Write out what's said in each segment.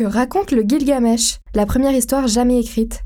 Que raconte le Gilgamesh, la première histoire jamais écrite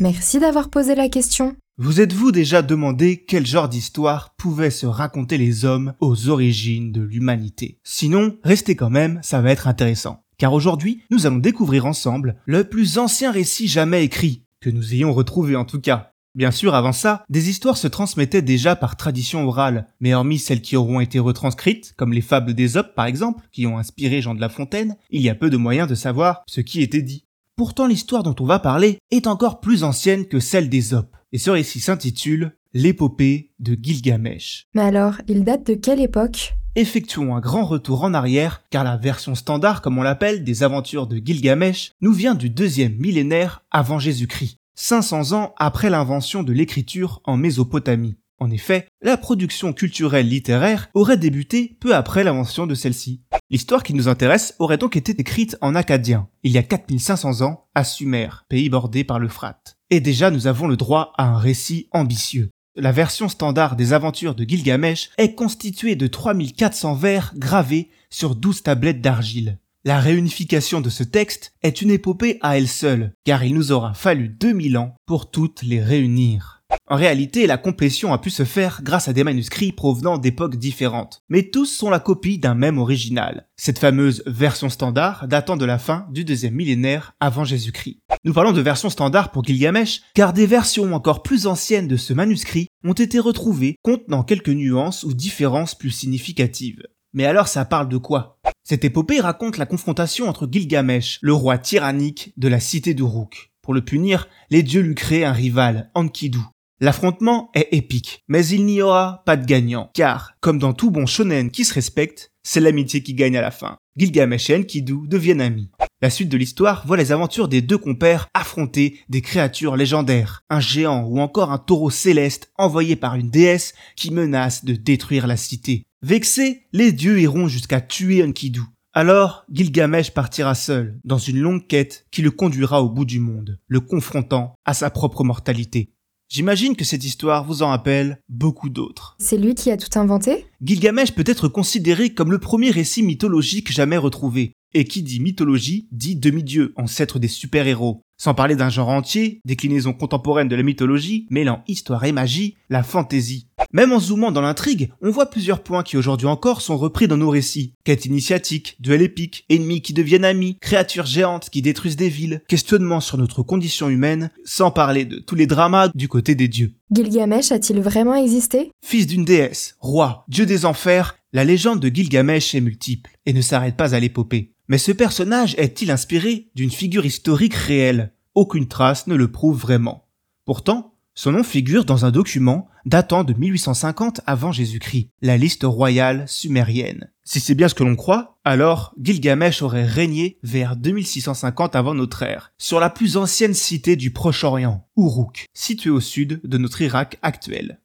Merci d'avoir posé la question. Vous êtes-vous déjà demandé quel genre d'histoire pouvaient se raconter les hommes aux origines de l'humanité? Sinon, restez quand même, ça va être intéressant. Car aujourd'hui, nous allons découvrir ensemble le plus ancien récit jamais écrit, que nous ayons retrouvé en tout cas. Bien sûr, avant ça, des histoires se transmettaient déjà par tradition orale, mais hormis celles qui auront été retranscrites, comme les fables d'Ésope par exemple, qui ont inspiré Jean de La Fontaine, il y a peu de moyens de savoir ce qui était dit. Pourtant l'histoire dont on va parler est encore plus ancienne que celle d'Ésope, et ce récit s'intitule L'épopée de Gilgamesh. Mais alors, il date de quelle époque? Effectuons un grand retour en arrière, car la version standard, comme on l'appelle, des aventures de Gilgamesh, nous vient du deuxième millénaire avant Jésus-Christ. 500 ans après l'invention de l'écriture en Mésopotamie. En effet, la production culturelle littéraire aurait débuté peu après l'invention de celle-ci. L'histoire qui nous intéresse aurait donc été écrite en acadien, il y a 4500 ans, à Sumer, pays bordé par l'Euphrate. Et déjà nous avons le droit à un récit ambitieux. La version standard des aventures de Gilgamesh est constituée de 3400 vers gravés sur 12 tablettes d'argile. La réunification de ce texte est une épopée à elle seule, car il nous aura fallu 2000 ans pour toutes les réunir. En réalité, la complétion a pu se faire grâce à des manuscrits provenant d'époques différentes, mais tous sont la copie d'un même original, cette fameuse version standard datant de la fin du deuxième millénaire avant Jésus-Christ. Nous parlons de version standard pour Gilgamesh, car des versions encore plus anciennes de ce manuscrit ont été retrouvées contenant quelques nuances ou différences plus significatives. Mais alors ça parle de quoi? Cette épopée raconte la confrontation entre Gilgamesh, le roi tyrannique de la cité d'Uruk. Pour le punir, les dieux lui créent un rival, Enkidu. L'affrontement est épique, mais il n'y aura pas de gagnant, car, comme dans tout bon shonen qui se respecte, c'est l'amitié qui gagne à la fin. Gilgamesh et Enkidu deviennent amis. La suite de l'histoire voit les aventures des deux compères affronter des créatures légendaires, un géant ou encore un taureau céleste envoyé par une déesse qui menace de détruire la cité. Vexés, les dieux iront jusqu'à tuer Enkidu. Alors, Gilgamesh partira seul, dans une longue quête qui le conduira au bout du monde, le confrontant à sa propre mortalité. J'imagine que cette histoire vous en rappelle beaucoup d'autres. C'est lui qui a tout inventé? Gilgamesh peut être considéré comme le premier récit mythologique jamais retrouvé. Et qui dit mythologie dit demi-dieu, ancêtre des super-héros. Sans parler d'un genre entier, déclinaison contemporaine de la mythologie, mêlant histoire et magie, la fantaisie. Même en zoomant dans l'intrigue, on voit plusieurs points qui aujourd'hui encore sont repris dans nos récits. Quête initiatique, duel épique, ennemis qui deviennent amis, créatures géantes qui détruisent des villes, questionnement sur notre condition humaine, sans parler de tous les dramas du côté des dieux. Gilgamesh a-t-il vraiment existé? Fils d'une déesse, roi, dieu des enfers, la légende de Gilgamesh est multiple et ne s'arrête pas à l'épopée. Mais ce personnage est-il inspiré d'une figure historique réelle? Aucune trace ne le prouve vraiment. Pourtant, son nom figure dans un document datant de 1850 avant Jésus-Christ, la liste royale sumérienne. Si c'est bien ce que l'on croit, alors Gilgamesh aurait régné vers 2650 avant notre ère, sur la plus ancienne cité du Proche-Orient, Uruk, située au sud de notre Irak actuel.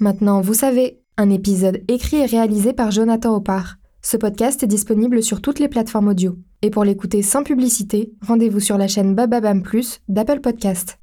Maintenant, vous savez, un épisode écrit et réalisé par Jonathan Oppard. Ce podcast est disponible sur toutes les plateformes audio. Et pour l'écouter sans publicité, rendez-vous sur la chaîne Bababam Plus d'Apple Podcast.